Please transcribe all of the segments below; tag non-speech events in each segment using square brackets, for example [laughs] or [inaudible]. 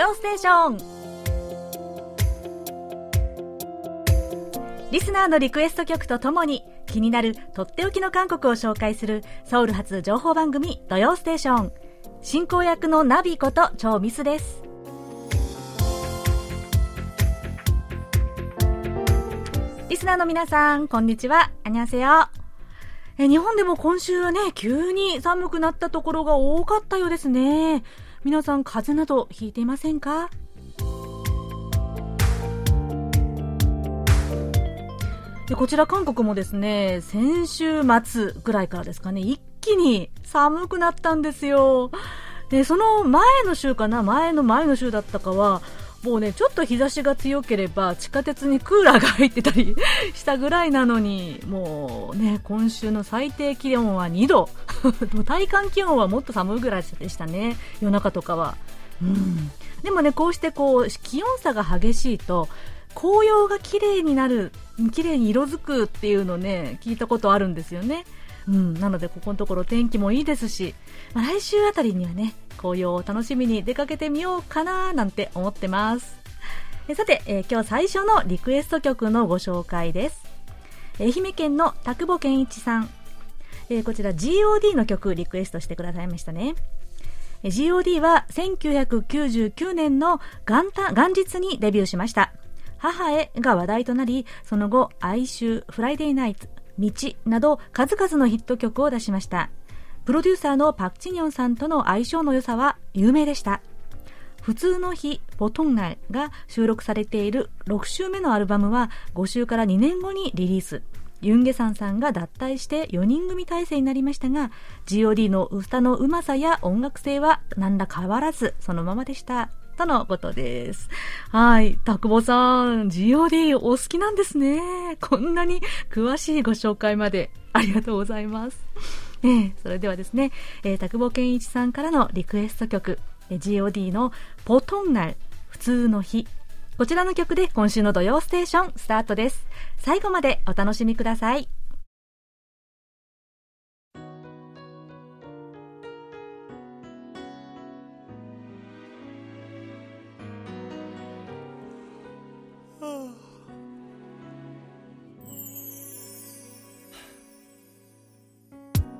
曜ステーション。リスナーのリクエスト曲とともに気になるとっておきの韓国を紹介するソウル発情報番組土曜ステーション。進行役のナビこと超ミスです。リスナーの皆さんこんにちは。あにゃせよえ日本でも今週はね急に寒くなったところが多かったようですね。皆さん風邪などひいていませんか？でこちら韓国もですね先週末ぐらいからですかね一気に寒くなったんですよ。でその前の週かな前の前の週だったかはもうねちょっと日差しが強ければ地下鉄にクーラーが入ってたり [laughs] したぐらいなのにもうね今週の最低気温は2度。[laughs] 体感気温はもっと寒いぐらいでしたね。夜中とかは、うん、でもねこうしてこう気温差が激しいと紅葉が綺麗になる綺麗に色づくっていうのね聞いたことあるんですよね。うん、なのでここのところ天気もいいですし、まあ、来週あたりにはね紅葉を楽しみに出かけてみようかななんて思ってます。えさて、えー、今日最初のリクエスト曲のご紹介です。愛媛県の田久保健一さん、えー、こちら GOD の曲リクエストしてくださいましたね。GOD は1999年の元元日にデビューしました。母へが話題となりその後哀愁フライデーナイツ道など数々のヒット曲を出しましたプロデューサーのパク・チニョンさんとの相性の良さは有名でした普通の日、ポトンナイが収録されている6週目のアルバムは5週から2年後にリリース。ユンゲサンさんが脱退して4人組体制になりましたが、GOD の歌のうまさや音楽性は何ら変わらずそのままでした。とのことです。はい。田久保さん、GOD お好きなんですね。こんなに詳しいご紹介までありがとうございます。えー、それではですね、えー、田久保健一さんからのリクエスト曲、え、GOD のポトンナル、普通の日。こちらの曲で今週の土曜ステーションスタートです。最後までお楽しみください。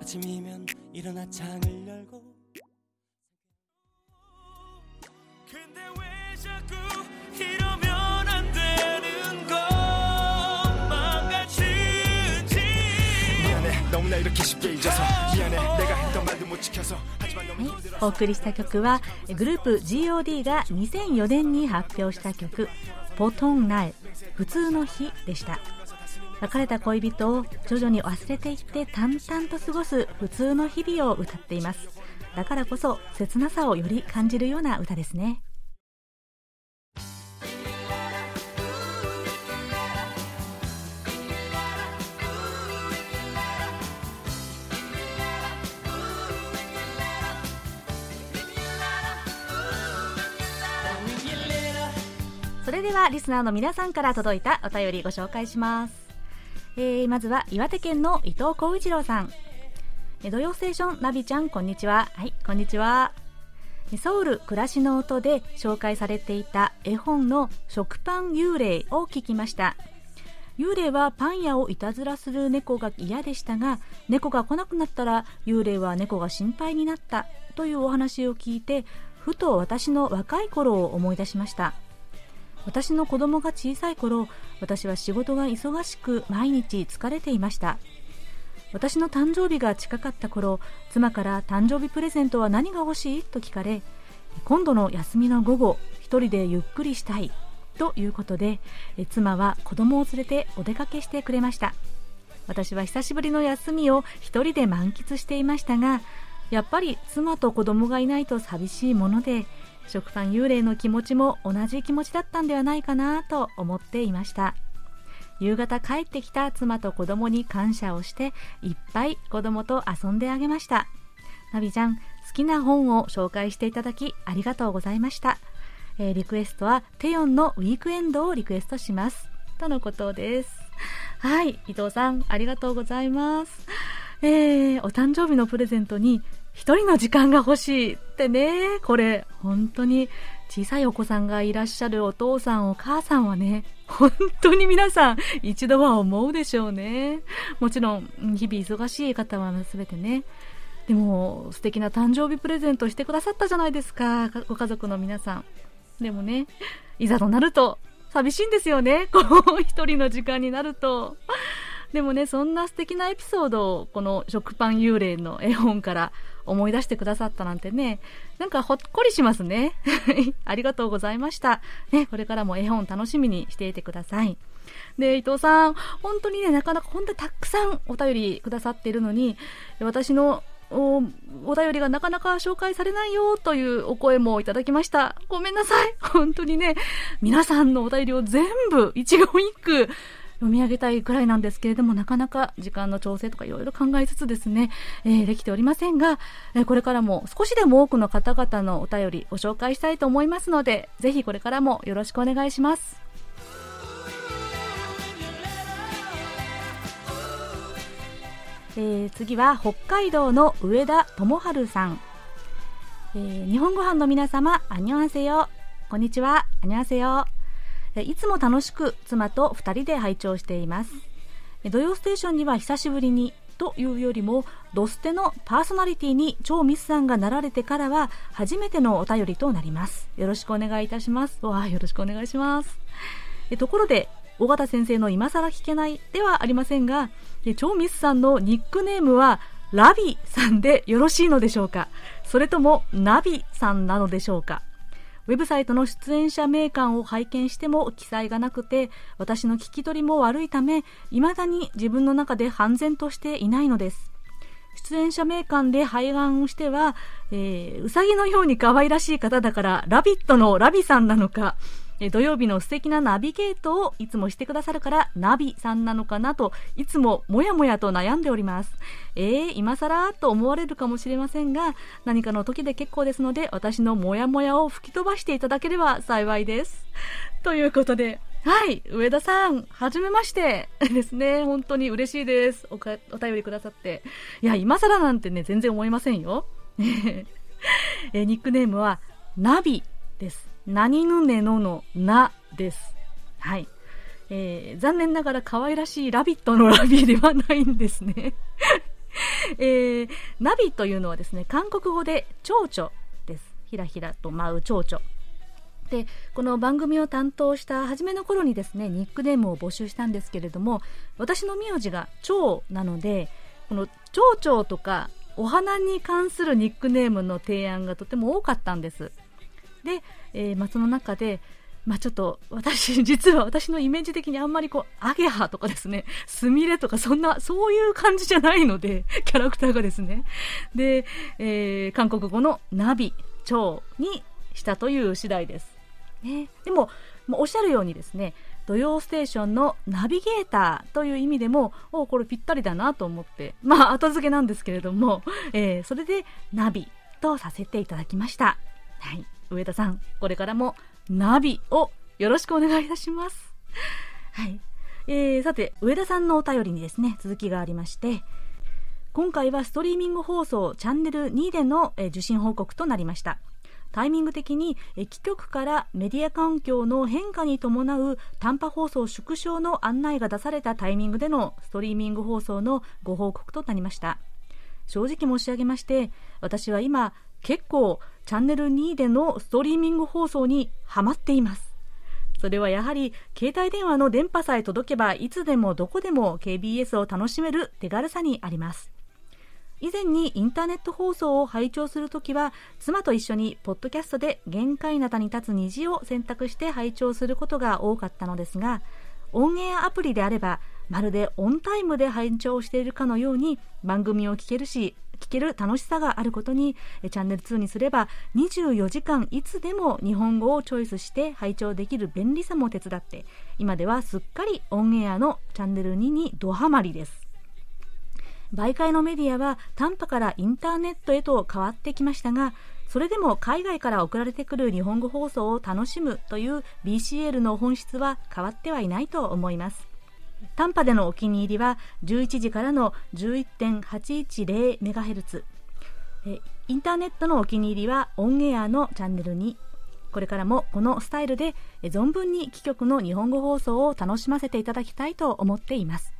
아침이면일어나창을열고근데왜자꾸이러면안되는거망가지지미안해너무나이렇게쉽게잊어서미안해내가했던말도못지켜서お送りした曲はグループ GOD が2004年に発表した曲「ポトンナエ普通の日」でした 別れた恋人を徐々に忘れていって淡々と過ごす普通の日々を歌っています。だからこそ切なさをより感じるような歌ですね。それではリスナーの皆さんから届いたお便りご紹介します。えー、まずは岩手県の伊藤浩一郎さん。土曜ステーションナビちゃん、こんにちは。はい、こんにちは。ソウル暮らしの音で紹介されていた絵本の食パン幽霊を聞きました。幽霊はパン屋をいたずらする猫が嫌でしたが、猫が来なくなったら幽霊は猫が心配になったというお話を聞いて、ふと私の若い頃を思い出しました。私の子供が小さい頃私は仕事が忙しく毎日疲れていました。私の誕生日が近かった頃妻から誕生日プレゼントは何が欲しいと聞かれ今度の休みの午後一人でゆっくりしたいということで妻は子供を連れてお出かけしてくれました。私は久しぶりの休みを一人で満喫していましたがやっぱり妻と子供がいないと寂しいもので食パン幽霊の気持ちも同じ気持ちだったんではないかなと思っていました。夕方帰ってきた妻と子供に感謝をしていっぱい子供と遊んであげました。ナビちゃん好きな本を紹介していただきありがとうございました、えー、リクエストはテヨンのウィークエンドをリクエストします。とのことです。はい伊藤さんありがとうございます。えー、お誕生日のプレゼントに一人の時間が欲しいってね、これ本当に小さいお子さんがいらっしゃるお父さんお母さんはね、本当に皆さん一度は思うでしょうね。もちろん、日々忙しい方は全てね。でも、素敵な誕生日プレゼントしてくださったじゃないですか、ご家族の皆さん。でもね、いざとなると、寂しいんですよね。[laughs] こう、一人の時間になると。でもね、そんな素敵なエピソードを、この食パン幽霊の絵本から思い出してくださったなんてね、なんかほっこりしますね。[laughs] ありがとうございました。ね、これからも絵本楽しみにしていてください。で、伊藤さん、本当にね、なかなか本当にたくさんお便りくださっているのに、私のおお便りがなかなか紹介されないよというお声もいただきました。ごめんなさい。本当にね、皆さんのお便りを全部一言一句読み上げたいくらいなんですけれども、なかなか時間の調整とかいろいろ考えつつですね、えー、できておりませんが、えー、これからも少しでも多くの方々のお便りご紹介したいと思いますので、ぜひこれからもよろしくお願いします。えー、次は北海道の上田智春さん、えー、日本ご飯の皆様、あにょんせよ。こんにちは、あにょんせよ。いつも楽しく妻と2人で拝聴しています。土曜ステーションには久しぶりにというよりもドステのパーソナリティに超ミスさんがなられてからは初めてのお便りとなります。よろしくお願いいたします。わあよろしくお願いします。えところで尾形先生の今更聞けないではありませんが超ミスさんのニックネームはラビさんでよろしいのでしょうか？それともナビさんなのでしょうか？ウェブサイトの出演者名鑑を拝見しても記載がなくて、私の聞き取りも悪いため、未だに自分の中で判然としていないのです。出演者名鑑で肺がんしては、えー、うさぎのように可愛らしい方だから、ラビットのラビさんなのか、え土曜日の素敵なナビゲートをいつもしてくださるからナビさんなのかなといつももやもやと悩んでおりますえー、今更と思われるかもしれませんが何かの時で結構ですので私のもやもやを吹き飛ばしていただければ幸いですということではい、上田さん、はじめまして [laughs] ですね。本当に嬉しいです。おかお便りくださって。いや、今更なんてね、全然思いませんよ。[laughs] えニックネームは、ナビです。何ぬねののなです。はい。えー、残念ながら可愛らしいラビットのラビではないんですね。[laughs] えー、ナビというのはですね、韓国語で蝶々です。ひらひらと舞う蝶々。で、この番組を担当した初めの頃にですね、ニックネームを募集したんですけれども、私の名字が蝶なので、この蝶々とかお花に関するニックネームの提案がとても多かったんです。で、えー、まあ、その中で、まあ、ちょっと私、[laughs] 実は私のイメージ的にあんまりこう、アゲハとかですね、スミレとかそんな、そういう感じじゃないので、[laughs] キャラクターがですね。で、えー、韓国語のナビ、蝶にしたという次第です。ね、でも、おっしゃるようにですね、土曜ステーションのナビゲーターという意味でも、おこれぴったりだなと思って、まあ、後付けなんですけれども、えー、それでナビとさせていただきました。はい。上田さん、これからもナビをよろしくお願いいたします。はい。えー、さて、上田さんのお便りにですね、続きがありまして、今回はストリーミング放送チャンネル2での、え受信報告となりました。タイミング的に基局からメディア環境の変化に伴う短波放送縮小の案内が出されたタイミングでのストリーミング放送のご報告となりました正直申し上げまして私は今結構チャンネル2でのストリーミング放送にハマっています。それはやはり携帯電話の電波さえ届けばいつでもどこでも KBS を楽しめる手軽さにあります。以前にインターネット放送を拝聴するときは妻と一緒にポッドキャストで限界なたに立つ虹を選択して拝聴することが多かったのですがオンエアアプリであればまるでオンタイムで拝聴しているかのように番組を聞けるし聞ける楽しさがあることにチャンネル2にすれば24時間いつでも日本語をチョイスして拝聴できる便利さも手伝って今ではすっかりオンエアのチャンネル2にドハマりです。媒介のメディアは短波からインターネットへと変わってきましたがそれでも海外から送られてくる日本語放送を楽しむという BCL の本質は変わってはいないと思います。短波でのお気に入りは11時からの 11.810MHz インターネットのお気に入りはオンエアのチャンネルに。これからもこのスタイルで存分に貴局の日本語放送を楽しませていただきたいと思っています。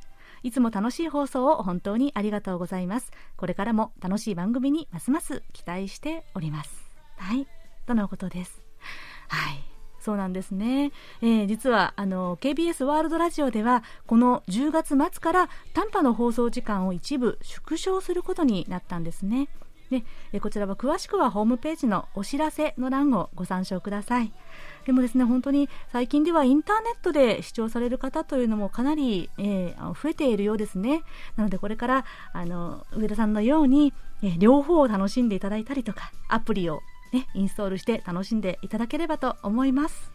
いつも楽しい放送を本当にありがとうございます。これからも楽しい番組にますます期待しております。はい。とのことです。はい。そうなんですね、えー、実はあの KBS ワールドラジオではこの10月末から短波の放送時間を一部縮小することになったんですね。でこちらは詳しくはホームページのお知らせの欄をご参照ください。でもですね本当に最近ではインターネットで視聴される方というのもかなり、えー、増えているようですね。なのでこれからあの上田さんのように、えー、両方を楽しんでいただいたりとかアプリをね、インストールして楽しんでいただければと思います。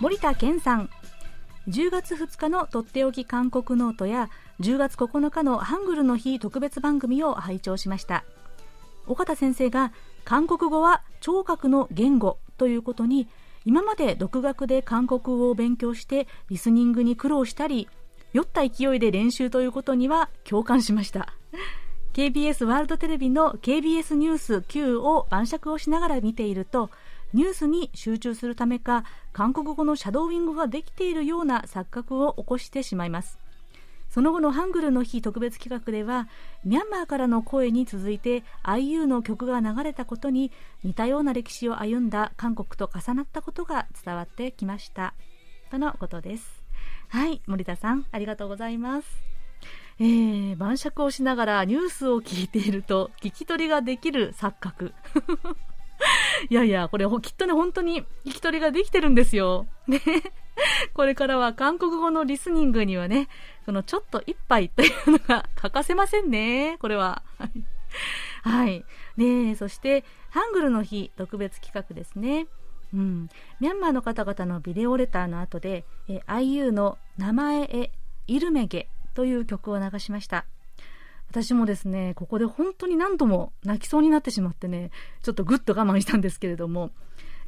森田健さん。10月2日のとっておき韓国ノートや10月9日のハングルの日特別番組を拝聴しました。岡田先生が韓国語は聴覚の言語ということに今まで独学で韓国語を勉強してリスニングに苦労したり酔った勢いで練習ということには共感しました。KBS ワールドテレビの KBS ニュース Q を晩酌をしながら見ているとニュースに集中するためか韓国語のシャドーイングができているような錯覚を起こしてしまいます。その後のハングルの日特別企画ではミャンマーからの声に続いて IU の曲が流れたことに似たような歴史を歩んだ韓国と重なったことが伝わってきました。とのことです。はい森田さんありがとうございます。えー、晩酌をしながらニュースを聞いていると聞き取りができる錯覚。[laughs] いやいや、これきっとね、本当に聞き取りができてるんですよ。ね。[laughs] これからは韓国語のリスニングにはね、このちょっと一杯というのが欠かせませんね。これは。[laughs] はい。で、そして、ハングルの日特別企画ですね。うん。ミャンマーの方々のビデオレターの後で、え IU の名前へ、イルメゲという曲を流しました私もですねここで本当に何度も泣きそうになってしまってねちょっとぐっと我慢したんですけれども、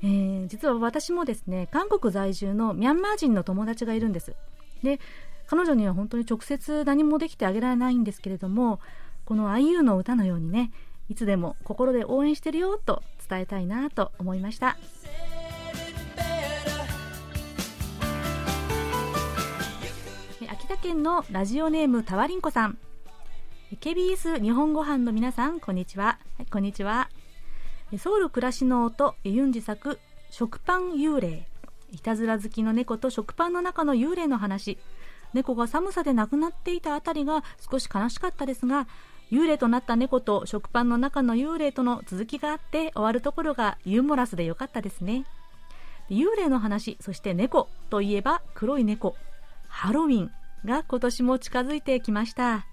えー、実は私もですね韓国在住のミャンマー人の友達がいるんですで彼女には本当に直接何もできてあげられないんですけれどもこの IU の歌のようにねいつでも心で応援してるよと伝えたいなと思いました。県のラジオネームたわりんこさん。KBS 日本語班の皆さんこんにちは、はい、こんにちは。ソウル暮らしの音ユンジ作食パン幽霊。いたずら好きの猫と食パンの中の幽霊の話。猫が寒さで亡くなっていたあたりが少し悲しかったですが幽霊となった猫と食パンの中の幽霊との続きがあって終わるところがユーモラスでよかったですね。幽霊の話そして猫といえば黒い猫。ハロウィン。が今年も近づいてきました。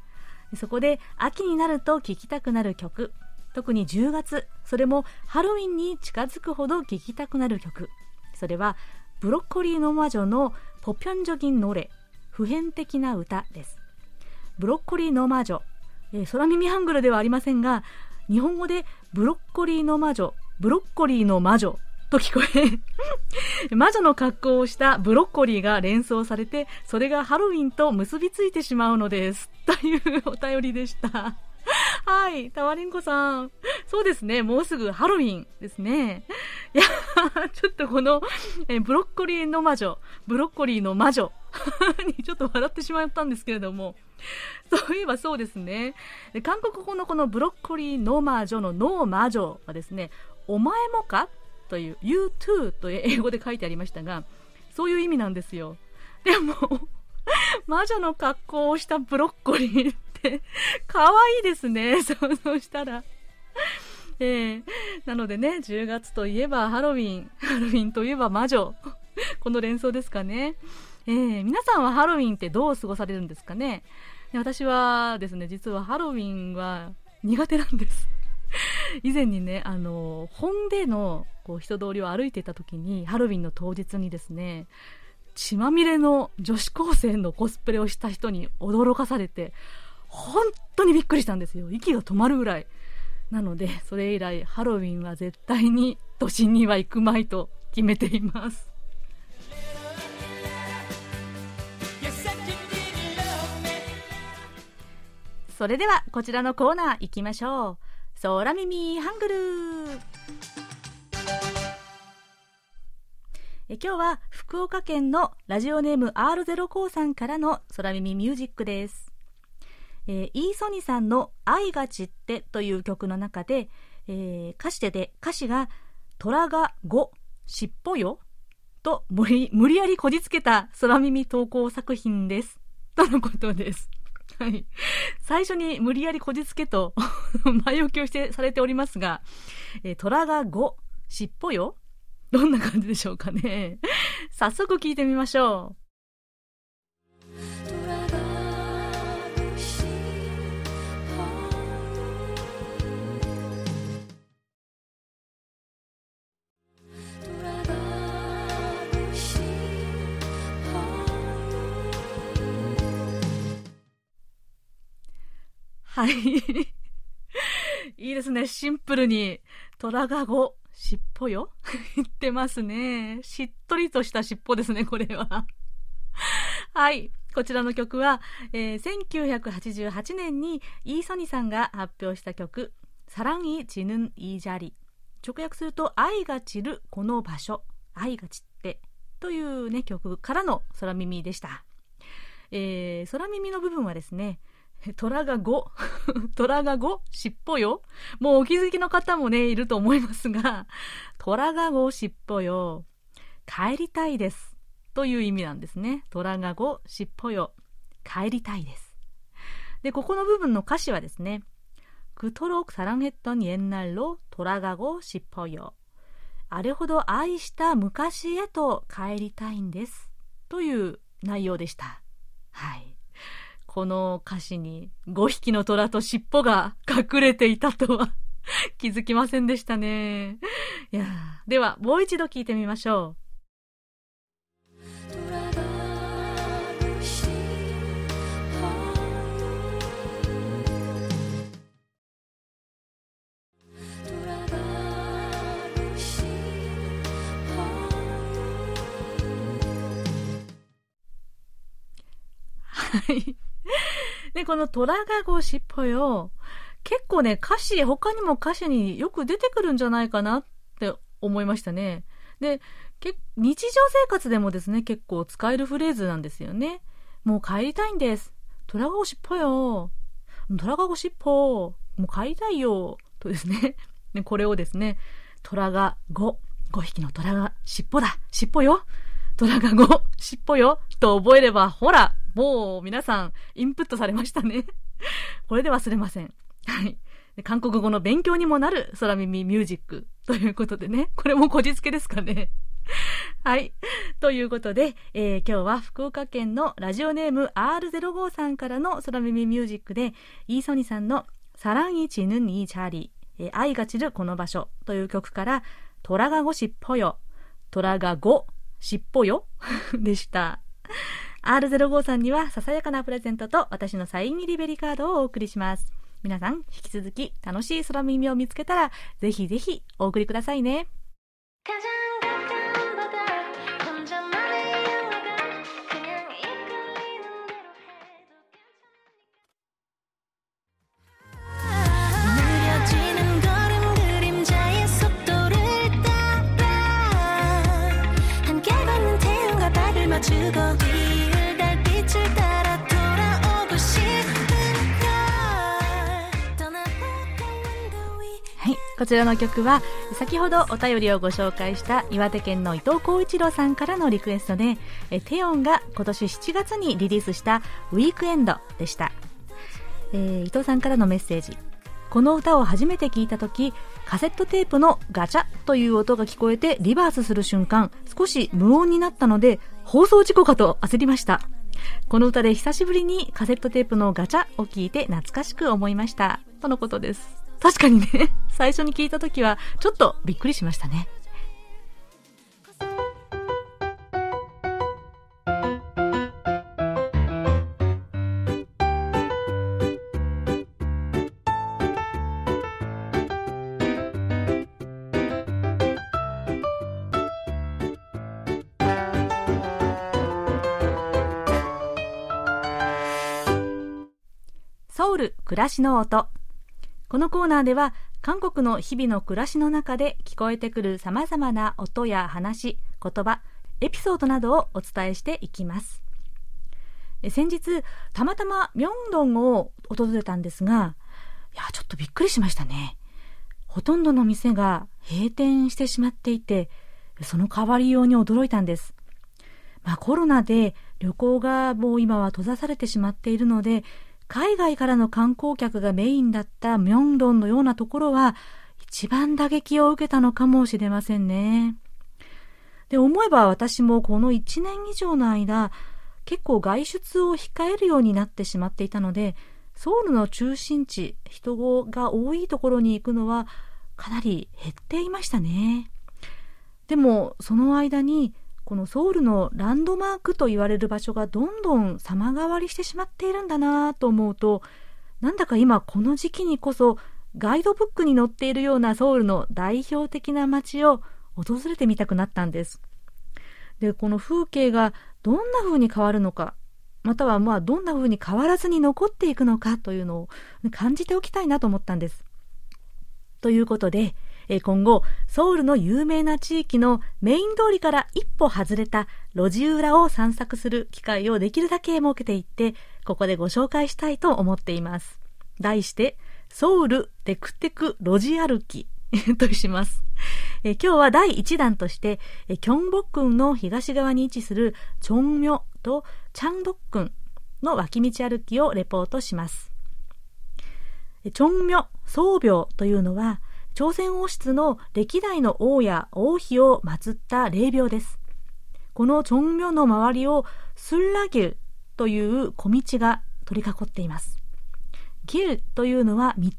そこで秋になると聴きたくなる曲。特に10月それもハロウィンに近づくほど聴きたくなる曲。それはブロッコリーの魔女のポピョンジョギンノレ普遍的な歌です。ブロッコリーの魔女、えー、空耳ハングルではありませんが日本語でブロッコリーの魔女ブロッコリーの魔女と聞こえ魔女の格好をしたブロッコリーが連想されて、それがハロウィンと結びついてしまうのです。というお便りでした。はい、タワリンコさん。そうですね、もうすぐハロウィンですね。いや、ちょっとこの、えブロッコリーの魔女、ブロッコリーの魔女 [laughs] にちょっと笑ってしまったんですけれども、そういえばそうですね。韓国語のこのブロッコリーの魔女のノー魔女はですね、お前もか？という You too と英語で書いてありましたがそういう意味なんですよ。でも [laughs] 魔女の格好をしたブロッコリーって [laughs] 可愛いですね。想像したら。えー、なのでね10月といえばハロウィンハロウィンといえば魔女。この連想ですかね。えー、皆さんはハロウィンってどう過ごされるんですかね。私はですね実はハロウィンは苦手なんです。[laughs] 以前にね、あの、本でのこう人通りを歩いていた時に、ハロウィンの当日にですね、血まみれの女子高生のコスプレをした人に驚かされて、本当にびっくりしたんですよ。息が止まるぐらい。なので、それ以来、ハロウィンは絶対に都心には行くまいと決めています。それでは、こちらのコーナー行きましょう。空耳ハングルえ今日は福岡県のラジオネーム R0 コさんからの空耳ミュージックです。えー、イーソニさんの愛が散ってという曲の中で、えー、歌詞で歌詞が虎が5、尻尾よと無理無理やりこじつけた空耳投稿作品です。とのことです。はい。最初に無理やりこじつけと [laughs] 前置きをしてされておりますが、えー、虎が5、尻尾よ？どんな感じでしょうかね。早速聞いてみましょう。はい。いいですね。シンプルに、虎が5、尻尾よ [laughs] 言ってますね。しっとりとした尻尾ですね、これは。はい。こちらの曲は、えー、1988年にイーソニさんが発表した曲、サランイチヌンイージャリ。直訳すると、愛が散るこの場所、愛が散ってというね、曲からの空耳でした。えー、空耳の部分はですね、虎が5。虎が 5? [laughs] 尻尾よもうお気づきの方もね、いると思いますが、虎が5、尻尾よ。帰りたいです。という意味なんですね。虎が5、尻尾よ。帰りたいです。で、ここの部分の歌詞はですね。くとろく사랑했던옛날로돌아가고싶어 요。 あれほど愛した昔へと帰りたいんです。という内容でした。はい。 この歌詞に5匹の虎と尻尾が隠れていたとは [laughs] 気づきませんでしたね。いやでは、もう一度聞いてみましょう。はい。で、この虎がごしっぽよ、結構ね、歌詞、他にも歌詞によく出てくるんじゃないかなって思いましたね。で、日常生活でもですね、結構使えるフレーズなんですよね。もう帰りたいんです。虎がごしっぽよ。虎がごしっぽ。もう帰りたいよ。とですね。[laughs] でこれをですね、虎が5。5匹の虎が尻尾だ。尻尾よ。虎が5。尻尾よ。と覚えれば、ほら、もう皆さん、インプットされましたね。[laughs] これで忘れません。はい。韓国語の勉強にもなる空耳ミュージックということでね。これもこじつけですかね。[laughs] はい。ということで、えー、今日は福岡県のラジオネーム R05 さんからの空耳ミュージックで、イーソニさんのサランイチヌンイチャーリー、えー、愛が散るこの場所という曲から、虎がごしっぽよ、虎がごしっぽよでした。R05 さんにはささやかなプレゼントと私のサイン入りベリカードをお送りします。皆さん、引き続き楽しい空耳を見つけたら、ぜひぜひお送りくださいね。こちらの曲は先ほどお便りをご紹介した岩手県の伊藤浩一郎さんからのリクエストでテオンが今年7月にリリースしたウィークエンドでした、えー、伊藤さんからのメッセージ。この歌を初めて聞いた時カセットテープのガチャという音が聞こえてリバースする瞬間少し無音になったので放送事故かと焦りました。この歌で久しぶりにカセットテープのガチャを聞いて懐かしく思いました。とのことです。確かにね、[laughs] 最初に聞いた時は、ちょっとびっくりしましたね。ソウル暮らしの音このコーナーでは韓国の日々の暮らしの中で聞こえてくる様々な音や話、言葉、エピソードなどをお伝えしていきます。先日、たまたまミョンドンを訪れたんですが、いや、ちょっとびっくりしましたね。ほとんどの店が閉店してしまっていて、その代わりように驚いたんです。まあコロナで旅行がもう今は閉ざされてしまっているので、海外からの観光客がメインだったミョンドンのようなところは、一番打撃を受けたのかもしれませんね。で、思えば私もこの1年以上の間、結構外出を控えるようになってしまっていたので、ソウルの中心地、人が多いところに行くのはかなり減っていましたね。でも、その間にこのソウルのランドマークと言われる場所がどんどん様変わりしてしまっているんだなと思うとなんだか今この時期にこそガイドブックに載っているようなソウルの代表的な街を訪れてみたくなったんです。でこの風景がどんな風に変わるのかまたはまあどんな風に変わらずに残っていくのかというのを感じておきたいなと思ったんです。ということで今後、ソウルの有名な地域のメイン通りから一歩外れた路地裏を散策する機会をできるだけ設けていって、ここでご紹介したいと思っています。題して、ソウルテクテク路地歩き [laughs] とします。え今日は第1弾として、えキョンボックンの東側に位置するチョンミョとチャンドックンの脇道歩きをレポートします。チョンミョ、宗廟というのは、朝鮮王室の歴代の王や王妃を祀った霊廟です。このチョンミョの周りをスンラギルという小道が取り囲っています。ギルというのは道、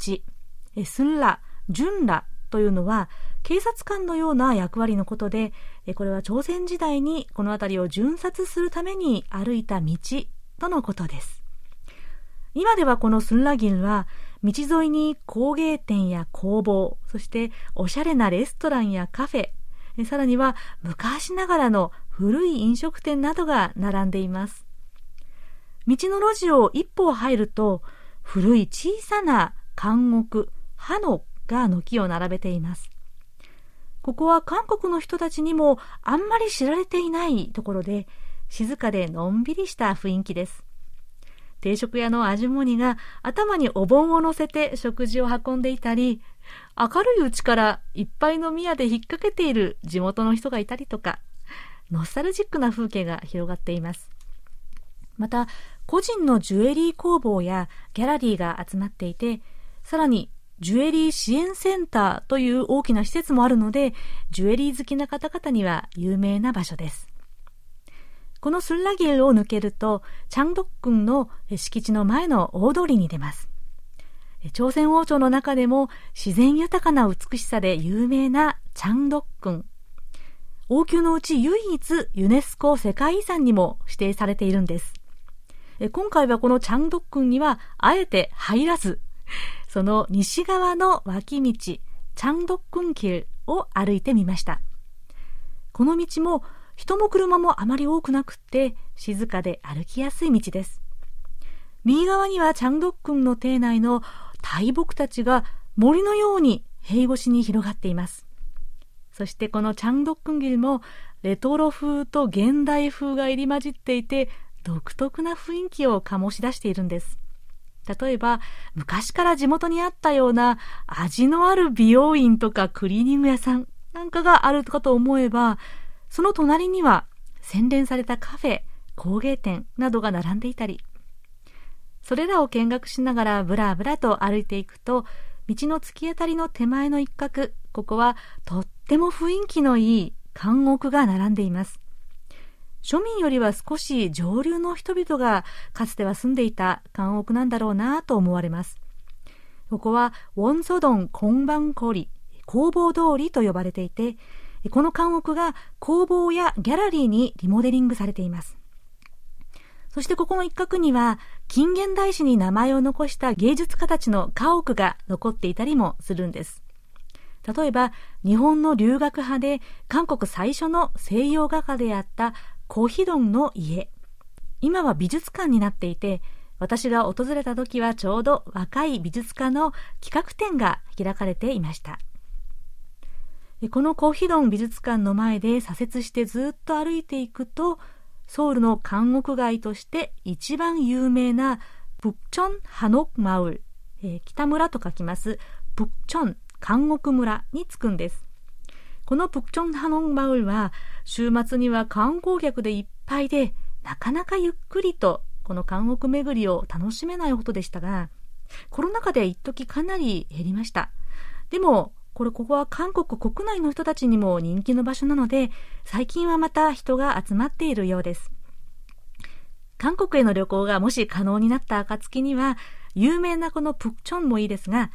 スンラ、ジュンラというのは警察官のような役割のことで、これは朝鮮時代にこの辺りを巡察するために歩いた道とのことです。今ではこのスンラギルは道沿いに工芸店や工房、そしておしゃれなレストランやカフェ、さらには昔ながらの古い飲食店などが並んでいます。道の路地を一歩入ると、古い小さな監獄、ハノが軒を並べています。ここは韓国の人たちにもあんまり知られていないところで、静かでのんびりした雰囲気です。定食屋のアジモニが頭にお盆を乗せて食事を運んでいたり、明るいうちからいっぱいの宮で引っ掛けている地元の人がいたりとか、ノスタルジックな風景が広がっています。また、個人のジュエリー工房やギャラリーが集まっていて、さらにジュエリー支援センターという大きな施設もあるので、ジュエリー好きな方々には有名な場所です。このスンラギルを抜けると、チャンドックンの敷地の前の大通りに出ます。朝鮮王朝の中でも自然豊かな美しさで有名なチャンドックン。王宮のうち唯一ユネスコ世界遺産にも指定されているんです。今回はこのチャンドックンにはあえて入らず、その西側の脇道、チャンドックンキルを歩いてみました。この道も人も車もあまり多くなくって静かで歩きやすい道です。右側にはチャンドックンの邸内の大木たちが森のように塀越しに広がっています。そしてこのチャンドックンギルもレトロ風と現代風が入り混じっていて独特な雰囲気を醸し出しているんです。例えば、昔から地元にあったような味のある美容院とかクリーニング屋さんなんかがあるかと思えば、その隣には洗練されたカフェ、工芸店などが並んでいたり、それらを見学しながらブラブラと歩いていくと、道の突き当たりの手前の一角、ここはとっても雰囲気のいい監獄が並んでいます。庶民よりは少し上流の人々がかつては住んでいた監獄なんだろうなと思われます。ここはウォンソドンコンバンコリ、工房通りと呼ばれていて、この監獄が工房やギャラリーにリモデリングされています。そしてここの一角には、近現代史に名前を残した芸術家たちの家屋が残っていたりもするんです。例えば、日本の留学派で韓国最初の西洋画家であったコヒドンの家。今は美術館になっていて、私が訪れた時はちょうど若い美術家の企画展が開かれていました。このコーヒドン美術館の前で左折してずっと歩いていくと、ソウルの監獄街として一番有名な북촌ハノクマウル、え北村と書きます、북촌監獄村に着くんです。この북촌ハノクマウルは週末には観光客でいっぱいで、なかなかゆっくりとこの監獄巡りを楽しめないほどでしたが、コロナ禍で一時かなり減りました。でも、 これここは韓国国内の人たちにも人気の場所なので、最近はまた人が集まっているようです。韓国への旅行がもし可能になった暁には、有名なこのプクチョンもいいですが、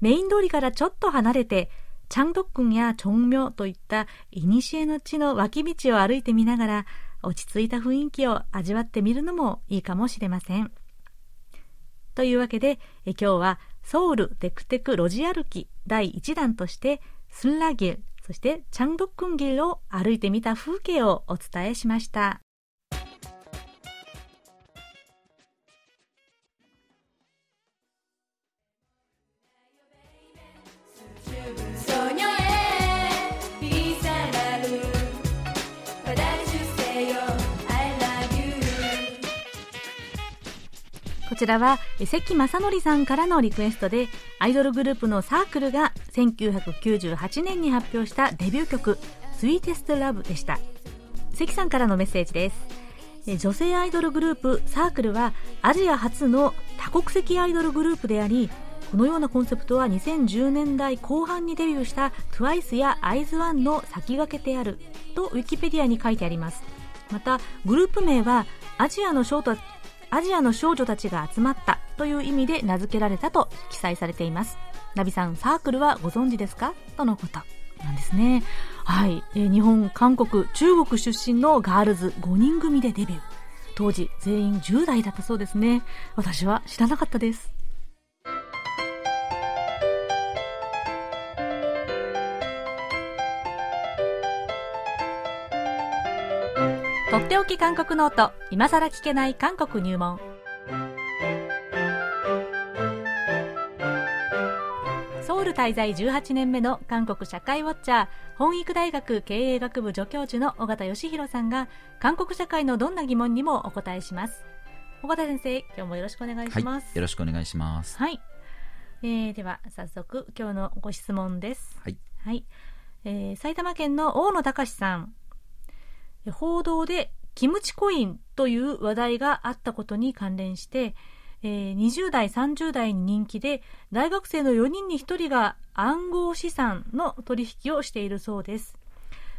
メイン通りからちょっと離れて、チャンドックンやチョンミョといった古の地の脇道を歩いてみながら、落ち着いた雰囲気を味わってみるのもいいかもしれません。というわけで、今日はソウルテクテク路地歩き第1弾としてスンラギル、そしてチャンドックンギルを歩いてみた風景をお伝えしました。ちらは関正則さんからのリクエストでアイドルグループのサークルが1998年に発表したデビュー曲「スイーテストラブでした。関さんからのメッセージです。女性アイドルグループサークルはアジア初の多国籍アイドルグループでありこのようなコンセプトは2010年代後半にデビューした TWICE や IZONE の先駆けであるとウィキペディアに書いてあります。またグループ名はアジアのショートアジアの少女たちが集まったという意味で名付けられたと記載されています。ナビさん、サークルはご存知ですか？とのことなんですね。はい、えー、日本、韓国、中国出身のガールズ5人組でデビュー。当時全員10代だったそうですね。私は知らなかったです。とっておき韓国ノート。今さら聞けない韓国入門。ソウル滞在18年目の韓国社会ウォッチャー本育大学経営学部助教授の尾形義弘さんが韓国社会のどんな疑問にもお答えします。尾形先生今日もよろしくお願いします、はい、よろしくお願いします。はい、えー、では早速今日のご質問ですはい、はいえー、埼玉県の大野隆さん報道でキムチコインという話題があったことに関連して、えー、20代、30代に人気で、大学生の4人に1人が暗号資産の取引をしているそうです。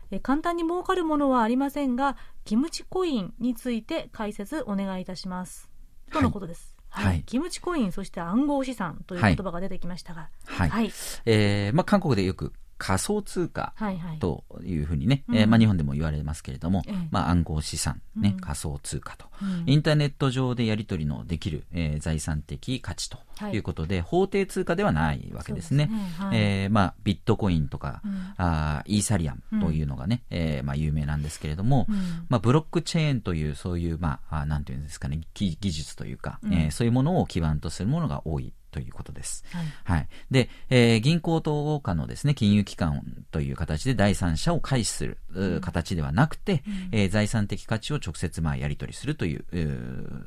えー、簡単に儲かるものはありませんが、キムチコインについて解説お願いいたします。とのことです。はい、はい、キムチコイン、そして暗号資産という言葉が出てきましたが。はい。はい、えー、まあ、韓国でよく仮想通貨というふうにね、はいはい、えー、まあ、日本でも言われますけれども、うん、まあ、暗号資産、ね、うん、仮想通貨と、うん、インターネット上でやり取りのできる、えー、財産的価値とい。うことで、はい、法定通貨ではないわけですね。すね。はい、えー、まあ、ビットコインとか、うん、あイーサリアムというのがね、うん、えー、まあ、有名なんですけれども、まあ、ブロックチェーンというそういう、まあ、なんていうんですかね、技術というか、うん、えー、そういうものを基盤とするものが多いということです。はい。はい、で、えー、銀行等下のですね、金融機関という形で第三者を介しする、うん、形ではなくて、うん、えー、財産的価値を直接まあやり取りするという、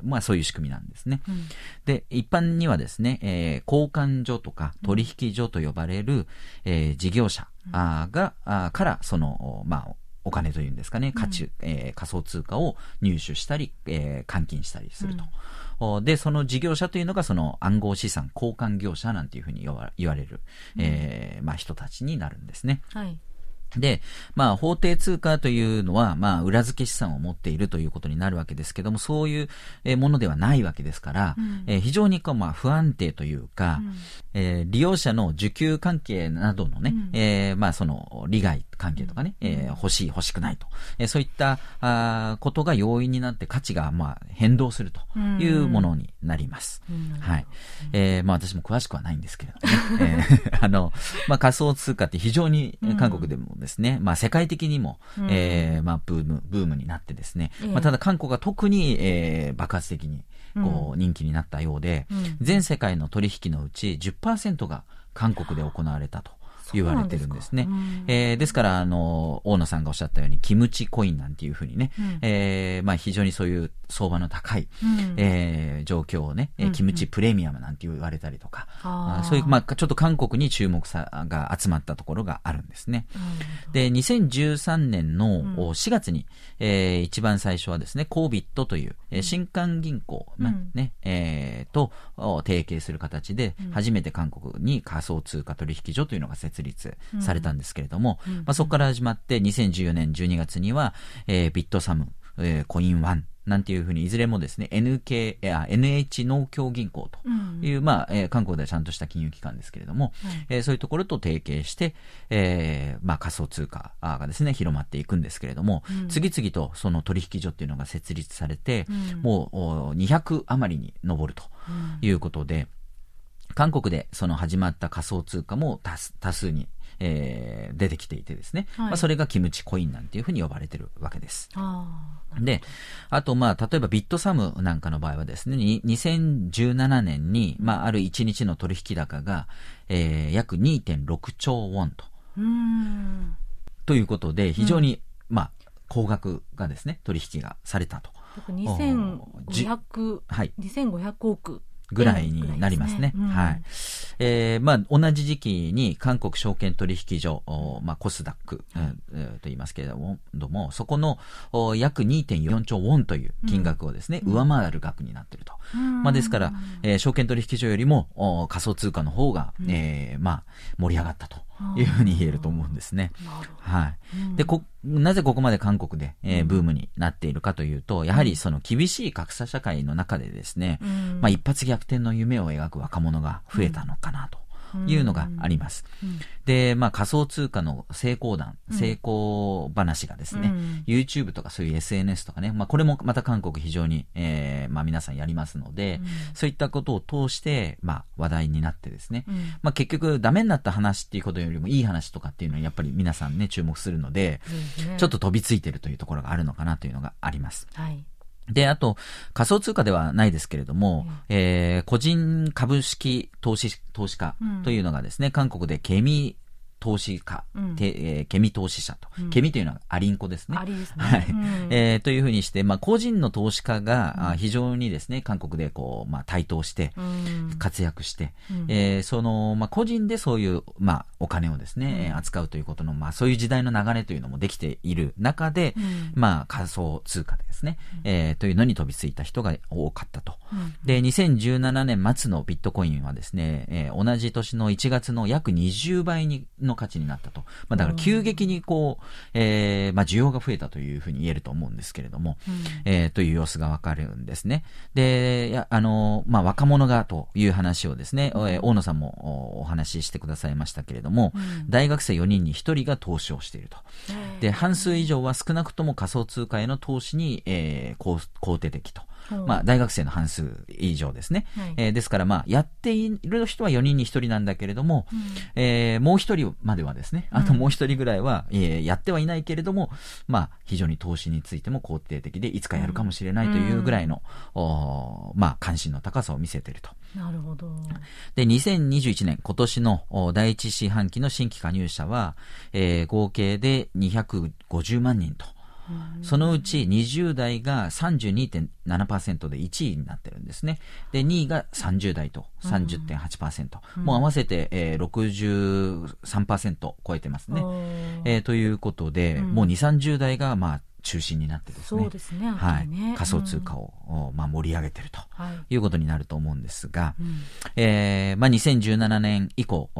まあそういう仕組みなんですね。うん、で、一般にはですね、えー、交換所とか取引所と呼ばれる、えー、事業者が、あから、その、まあ、お金というんですかね、価値、うん、えー、仮想通貨を入手したり、えー、換金したりすると。うん、で、その事業者というのがその暗号資産交換業者なんていうふうに言われる、うん、えー、まあ人たちになるんですね。はい。で、まあ、法定通貨というのは、まあ、裏付け資産を持っているということになるわけですけども、そういうものではないわけですから、うん、えー、非常にこう、まあ、不安定というか、うん、えー、利用者の受給関係などのね、うん、えー、まあ、その、利害関係とかね、えー、欲しい、欲しくないと。えー、そういったあことが要因になって価値が、まあ、変動するというものになります。はい。えー、まあ私も詳しくはないんですけれどもね。[laughs] えー、あの、まあ仮想通貨って非常に韓国でもですね、まあ世界的にも、えー、まあブーム、ブームになってですね、まあただ韓国が特に、えー、爆発的に、こう、人気になったようで、全世界の取引のうち10%が韓国で行われたと。言われてるんですね。ですえー、ですから、あの、大野さんがおっしゃったように、キムチコインなんていうふうにね、うん、えー、まあ非常にそういう相場の高い、うん、えー、状況をね、うん、キムチプレミアムなんて言われたりとか、うんそういう、まあちょっと韓国に注目さが集まったところがあるんですね。で、2013年の4月に、えー、一番最初はですね、コービットという、えー、新韓銀行、ね、えー、と提携する形で、初めて韓国に仮想通貨取引所というのが設立されたんですけれども、まあ、そこから始まって2014年12月には、えー、ビットサム、えー、コインワンなんていうふうに、いずれもですね、NK、NH 農協銀行という、うん、まあ、えー、韓国ではちゃんとした金融機関ですけれども、はい、えー、そういうところと提携して、えー、まあ、仮想通貨がですね、広まっていくんですけれども、うん、次々とその取引所っていうのが設立されて、うん、もう200余りに上るということで、韓国でその始まった仮想通貨も多数にえー、出てきていてですね、はい、まあ、それがキムチコインなんていうふうに呼ばれてるわけです。で、あと、まあ、例えばビットサムなんかの場合はですね、2017年に、まあ、ある1日の取引高が、えー、約2.6兆ウォンと。ということで、非常に、うん、まあ、高額がですね、取引がされたと。2500、はい、2500億ぐらいになりますね。すねうん、はい。えー、まあ、同じ時期に韓国証券取引所、まあ、コスダック、うん、と言いますけれども、どもそこの約2.4兆ウォンという金額をですね、うん、上回る額になっていると。まあ、ですから、えー、証券取引所よりも仮想通貨の方が、えー、まあ、盛り上がったと。いうふうに言えると思うんですね。はい。で、こ、なぜここまで韓国で、えー、ブームになっているかというと、やはりその厳しい格差社会の中でですね、まあ一発逆転の夢を描く若者が増えたのかなと。いうのがあります。うん、で、まあ仮想通貨の成功談、成功話がですね、うん、YouTube とかそういう SNS とかね、まあこれもまた韓国非常に、えー、まあ皆さんやりますので、うん、そういったことを通して、まあ話題になってですね、まあ結局ダメになった話っていうことよりもいい話とかっていうのはやっぱり皆さんね注目するので、ね、ちょっと飛びついてるというところがあるのかなというのがあります。はいで、あと、仮想通貨ではないですけれども、うん、えー、個人株式投資、投資家というのがですね、うん、韓国でケミ投資家、うん、てえー、ケミ投資者と、うん、ケミというのはアリンコですね。アリですね。はい。うん、えー、というふうにして、まあ、個人の投資家が、うん、非常にですね、韓国でこう、まあ、台頭して、活躍して、うん、えー、その、まあ、個人でそういう、まあ、お金をですね、うん、扱うということの、まあ、そういう時代の流れというのもできている中で、まあ、仮想通貨ですね、えー、というのに飛びついた人が多かったと。で、2017年末のビットコインはですね、えー、同じ年の1月の約20倍にの価値になったと。まあ、だから急激にこう、えー、まあ、需要が増えたというふうに言えると思うんですけれども、うん、えー、という様子がわかるんですね。で、やあの、まあ、若者がという話をですね、うん、大野さんもお話ししてくださいましたけれども、うん、大学生4人に1人が投資をしていると。で、半数以上は少なくとも仮想通貨への投資に、えー、肯定的と。まあ、大学生の半数以上ですね。はい、えー、ですから、まあ、やっている人は4人に1人なんだけれども、うん、えー、もう1人まではですね、あともう1人ぐらいは、うん、えー、やってはいないけれども、まあ、非常に投資についても肯定的で、いつかやるかもしれないというぐらいの、うん、おまあ、関心の高さを見せていると。なるほど。で、2021年、今年の第一四半期の新規加入者は、えー、合計で250万人と。そのうち20代が32.7%で1位になってるんですね。で、2位が30代と30.8%。うん、もう合わせて、えー、63%超えてますね。えー、ということで、うん、もう2、30代が、まあ、中心になってですね。そうですね。はい。仮想通貨を、うん、まあ、盛り上げてるということになると思うんですが、はい、えー、まあ、2017年以降、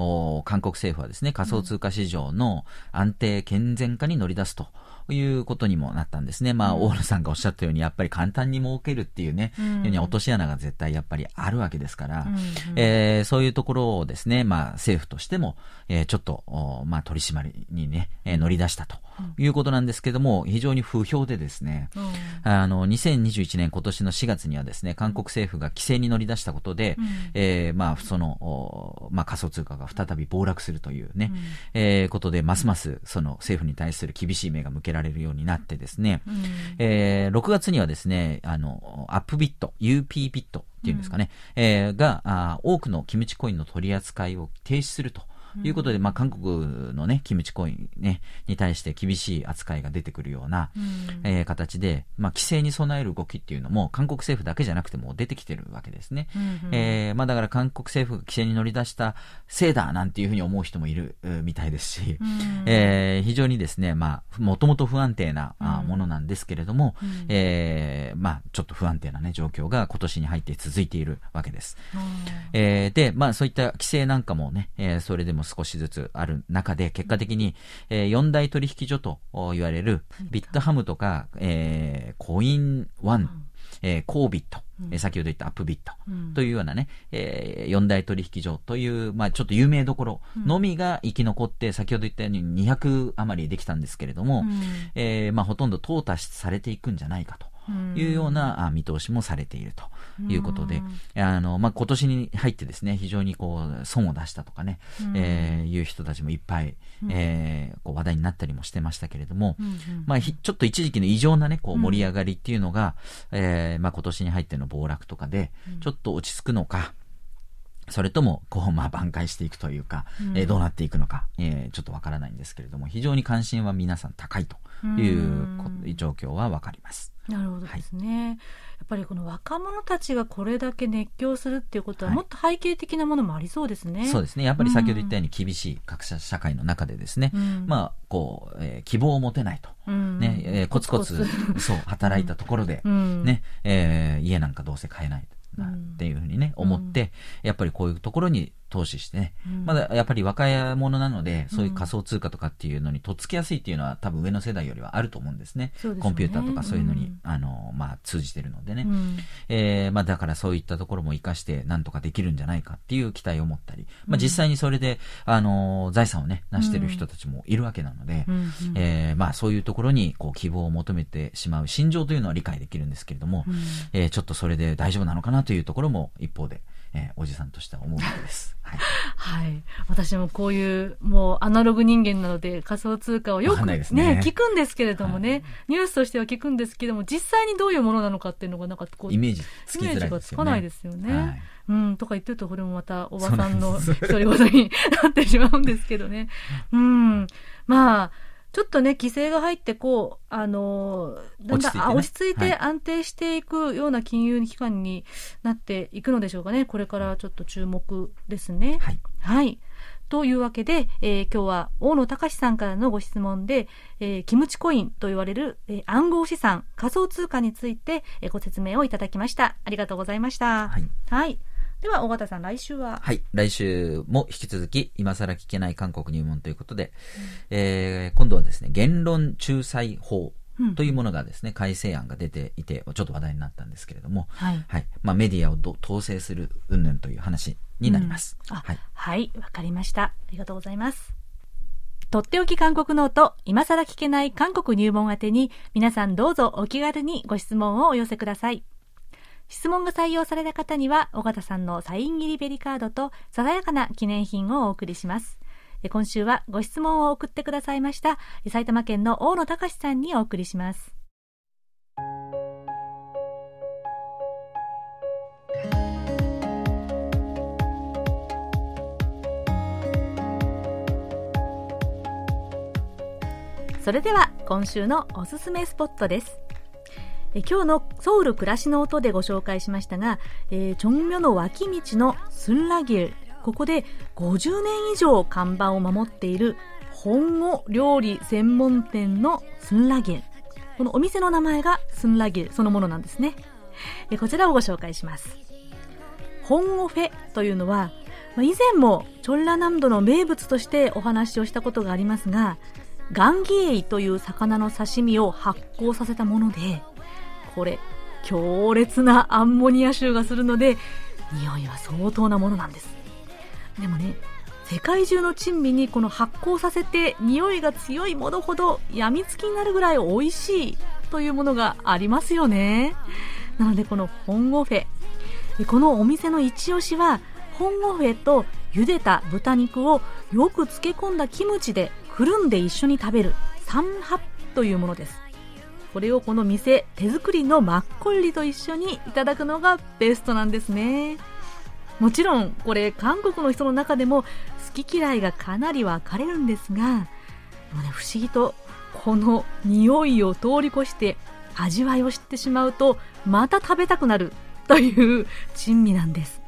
韓国政府はですね、仮想通貨市場の安定健全化に乗り出すということにもなったんですね。まあ、大野さんがおっしゃったように、やっぱり簡単に儲けるっていうね、うん、に落とし穴が絶対やっぱりあるわけですから、うんうん、えー、そういうところをですね、まあ、政府としても、えー、ちょっと、まあ、取り締まりにね、えー、乗り出したということなんですけども、非常に不評でですね、うん、あの、2021年今年の4月にはですね、韓国政府が規制に乗り出したことで、うん、えー、まあ、その、まあ、仮想通貨が再び暴落するというね、うん、えー、ことで、ますますその政府に対する厳しい目が向けられるようになってですね、うん、えー、6月にはですね、あの、アップビット、UP ビットっていうんですかね、うん、えー、があ、多くのキムチコインの取り扱いを停止すると。いうことで、まあ、韓国のね、キムチコインね、に対して厳しい扱いが出てくるような、うん、えー、形で、まあ、規制に備える動きっていうのも、韓国政府だけじゃなくても出てきてるわけですね。うんうん、えー、まあ、だから韓国政府が規制に乗り出したせいだなんていうふうに思う人もいるみたいですし、うん、えー、非常にですね、まあ、もともと不安定な、あものなんですけれども、うん、えー、まあ、ちょっと不安定なね、状況が今年に入って続いているわけです。うん、えー、で、まあ、そういった規制なんかもね、えー、それでも少しずつある中で、結果的に、えー、4大取引所と言われる、ビットハムとか、えー、コインワン、えー、コービット、うん、先ほど言ったアップビットというようなね、えー、4大取引所という、まあちょっと有名どころのみが生き残って、先ほど言ったように200余りできたんですけれども、うん、えー、まあほとんど淘汰されていくんじゃないかと。いうような見通しもされているということで、あの、まあ、今年に入ってですね、非常にこう、損を出したとかね、えー、いう人たちもいっぱい、えー、こう話題になったりもしてましたけれども、まあ、ちょっと一時期の異常なね、こう盛り上がりっていうのが、えー、まあ、今年に入っての暴落とかで、ちょっと落ち着くのか、それとも、こう、まあ、挽回していくというか、うん、えー、どうなっていくのか、えー、ちょっとわからないんですけれども、非常に関心は皆さん高いという状況はわかります。なるほどですね、はい、やっぱりこの若者たちがこれだけ熱狂するっていうことは、もっと背景的なものもありそうですね。そうですね。やっぱり先ほど言ったように厳しい格差社会の中でですね、うん、まあ、こう、えー、希望を持てないと。うん、ね、えー、コツコツ、そう、働いたところで、うん、ね、えー、家なんかどうせ買えない。っていうふうにね、思って、やっぱりこういうところに投資してね、うん、まだやっぱり若い者なので、そういう仮想通貨とかっていうのにとっつきやすいっていうのは多分上の世代よりはあると思うんですね。すね。コンピューターとかそういうのに、うん、あの、まあ、通じてるのでね。うん、えー、まあ、だからそういったところも活かしてなんとかできるんじゃないかっていう期待を持ったり、まあ、実際にそれで、あの、財産をね、成してる人たちもいるわけなので、うん、えー、まあ、そういうところにこう希望を求めてしまう心情というのは理解できるんですけれども、うん、えー、ちょっとそれで大丈夫なのかなというところも一方で、えー、おじさんとしては思うわけです。はい。はい。私もこういう、もうアナログ人間なので仮想通貨をよくね、ね聞くんですけれどもね、はい、ニュースとしては聞くんですけども、実際にどういうものなのかっていうのが、なんかこう、イメージつきづらいね。イメージがつかないですよね。はい、うん、とか言ってると、これもまたおばさんの独り言になってしまうんですけどね。[laughs] うん。まあ、ちょっとね、規制が入って、こう、あのだんだん落ち着いて安定していくような金融機関になっていくのでしょうかね。これからちょっと注目ですね。はい。はい。というわけで、えー、今日は大野隆さんからのご質問で、えー、キムチコインと言われる、えー、暗号資産、仮想通貨について、えー、ご説明をいただきました。ありがとうございました。はい。はいでは、尾形さん、来週は？はい。来週も引き続き、今更聞けない韓国入門ということで、うん、えー、今度はですね、言論仲裁法。というものがですね、改正案が出ていて、ちょっと話題になったんですけれども、はい。はい、まあ、メディアを統制する云々という話になります。うん、はい。はい、わかりました。ありがとうございます。とっておき韓国ノート、今更聞けない韓国入門宛てに、皆さんどうぞお気軽にご質問をお寄せください。質問が採用された方には、尾形さんのサイン入りベリカードと、ささやかな記念品をお送りします。今週はご質問を送ってくださいました、埼玉県の大野隆さんにお送りします。それでは今週のおすすめスポットです。え今日のソウル暮らしの音でご紹介しましたが、えー、チョンミョの脇道のスンラギル、ここで50年以上看板を守っている本語料理専門店のスンラギル。このお店の名前がスンラギルそのものなんですね。えこちらをご紹介します。本語フェというのはま、以前もチョンラ南道の名物としてお話をしたことがありますが、ガンギエイという魚の刺身を発酵させたもので、これ、強烈なアンモニア臭がするので、匂いは相当なものなんです。でもね、世界中の珍味にこの発酵させて匂いが強いものほど病みつきになるぐらい美味しいというものがありますよね。なのでこの本オフェ。このお店の一押しは、本オフェと茹でた豚肉をよく漬け込んだキムチでくるんで一緒に食べるサンハッというものです。これをこの店手作りのマッコリと一緒にいただくのがベストなんですね。もちろんこれ韓国の人の中でも好き嫌いがかなり分かれるんですが、もうね、不思議とこの匂いを通り越して味わいを知ってしまうとまた食べたくなるという珍味なんです。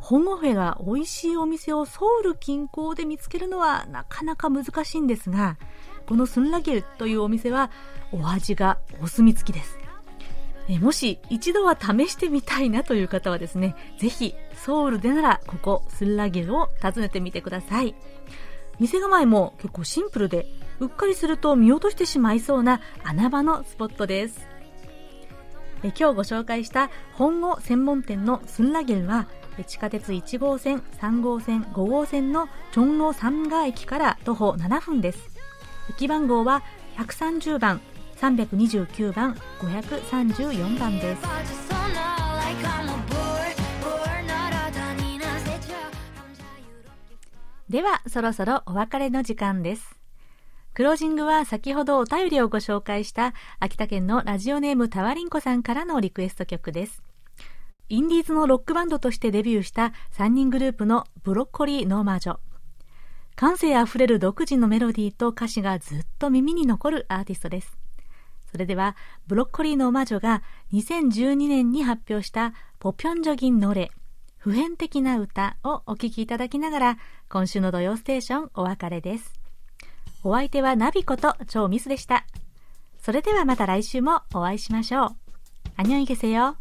本オフェが美味しいお店をソウル近郊で見つけるのはなかなか難しいんですが、このスンラゲルというお店はお味がお墨付きです。えもし一度は試してみたいなという方はですね、ぜひソウルでならここスンラゲルを訪ねてみてください。店構えも結構シンプルで、うっかりすると見落としてしまいそうな穴場のスポットです。え今日ご紹介した本語専門店のスンラゲルは地下鉄1号線、3号線、5号線のチョンロサンガ駅から徒歩7分です。駅番号は130番、329番、534番です。では、そろそろお別れの時間です。クロージングは先ほどお便りをご紹介した秋田県のラジオネームタワリンコさんからのリクエスト曲です。インディーズのロックバンドとしてデビューした3人グループのブロッコリーノーマージョ。感性あふれる独自のメロディーと歌詞がずっと耳に残るアーティストです。それでは、ブロッコリーノーマージョが2012年に発表したポピョンジョギンノレ、普遍的な歌をお聴きいただきながら、今週の土曜ステーションお別れです。お相手はナビこと超ミスでした。それではまた来週もお会いしましょう。アニョンイゲセよ。